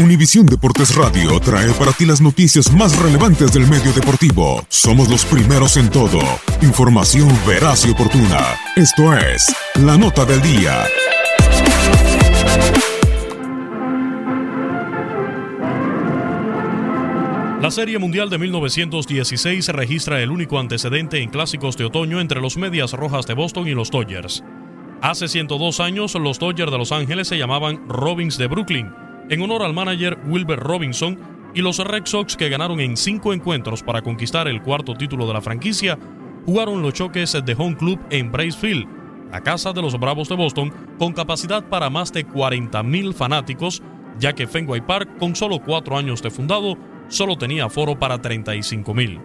Univisión Deportes Radio trae para ti las noticias más relevantes del medio deportivo. Somos los primeros en todo. Información veraz y oportuna. Esto es La Nota del Día. La Serie Mundial de 1916 registra el único antecedente en clásicos de otoño entre los Medias Rojas de Boston y los Dodgers. Hace 102 años, los Dodgers de Los Ángeles se llamaban Robins de Brooklyn, en honor al manager Wilber Robinson, y los Red Sox, que ganaron en cinco encuentros para conquistar el cuarto título de la franquicia, jugaron los choques de Home Club en Bracefield, la casa de los Bravos de Boston, con capacidad para más de 40.000 fanáticos, ya que Fenway Park, con solo cuatro años de fundado, solo tenía foro para 35.000.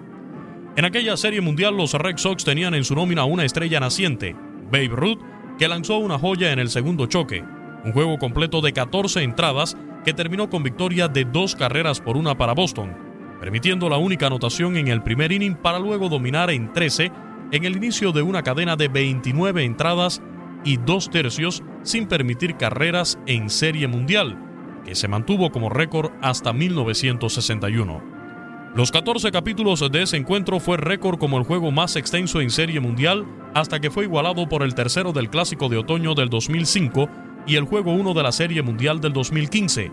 En aquella serie mundial, los Red Sox tenían en su nómina una estrella naciente, Babe Ruth, que lanzó una joya en el segundo choque, un juego completo de 14 entradas que terminó con victoria de dos carreras por una para Boston, permitiendo la única anotación en el primer inning para luego dominar en 13 en el inicio de una cadena de 29 entradas y dos tercios sin permitir carreras en Serie Mundial, que se mantuvo como récord hasta 1961. Los 14 capítulos de ese encuentro fue récord como el juego más extenso en Serie Mundial hasta que fue igualado por el tercero del Clásico de Otoño del 2005 y el juego 1 de la Serie Mundial del 2015,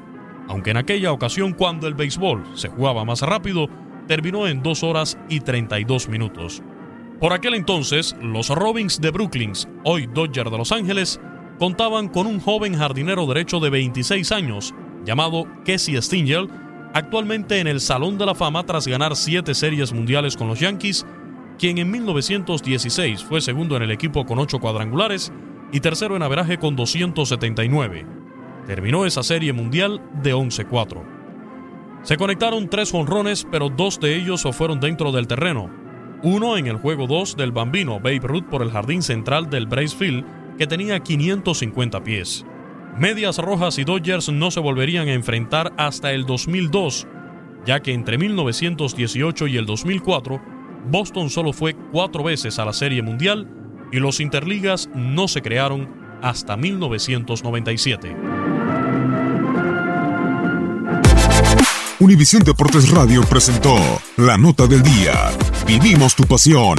aunque en aquella ocasión cuando el béisbol se jugaba más rápido, terminó en 2 horas y 32 minutos. Por aquel entonces, los Robins de Brooklyn, hoy Dodger de Los Ángeles, contaban con un joven jardinero derecho de 26 años, llamado Casey Stingel, actualmente en el Salón de la Fama tras ganar 7 series mundiales con los Yankees, quien en 1916 fue segundo en el equipo con 8 cuadrangulares y tercero en averaje con 279. Terminó esa serie mundial de 11-4. Se conectaron tres jonrones, pero dos de ellos fueron dentro del terreno. Uno en el juego 2 del bambino Babe Ruth por el jardín central del Bracefield, que tenía 550 pies. Medias Rojas y Dodgers no se volverían a enfrentar hasta el 2002, ya que entre 1918 y el 2004, Boston solo fue cuatro veces a la Serie Mundial y los interligas no se crearon hasta 1997. Univisión Deportes Radio presentó La Nota del Día. Vivimos tu pasión.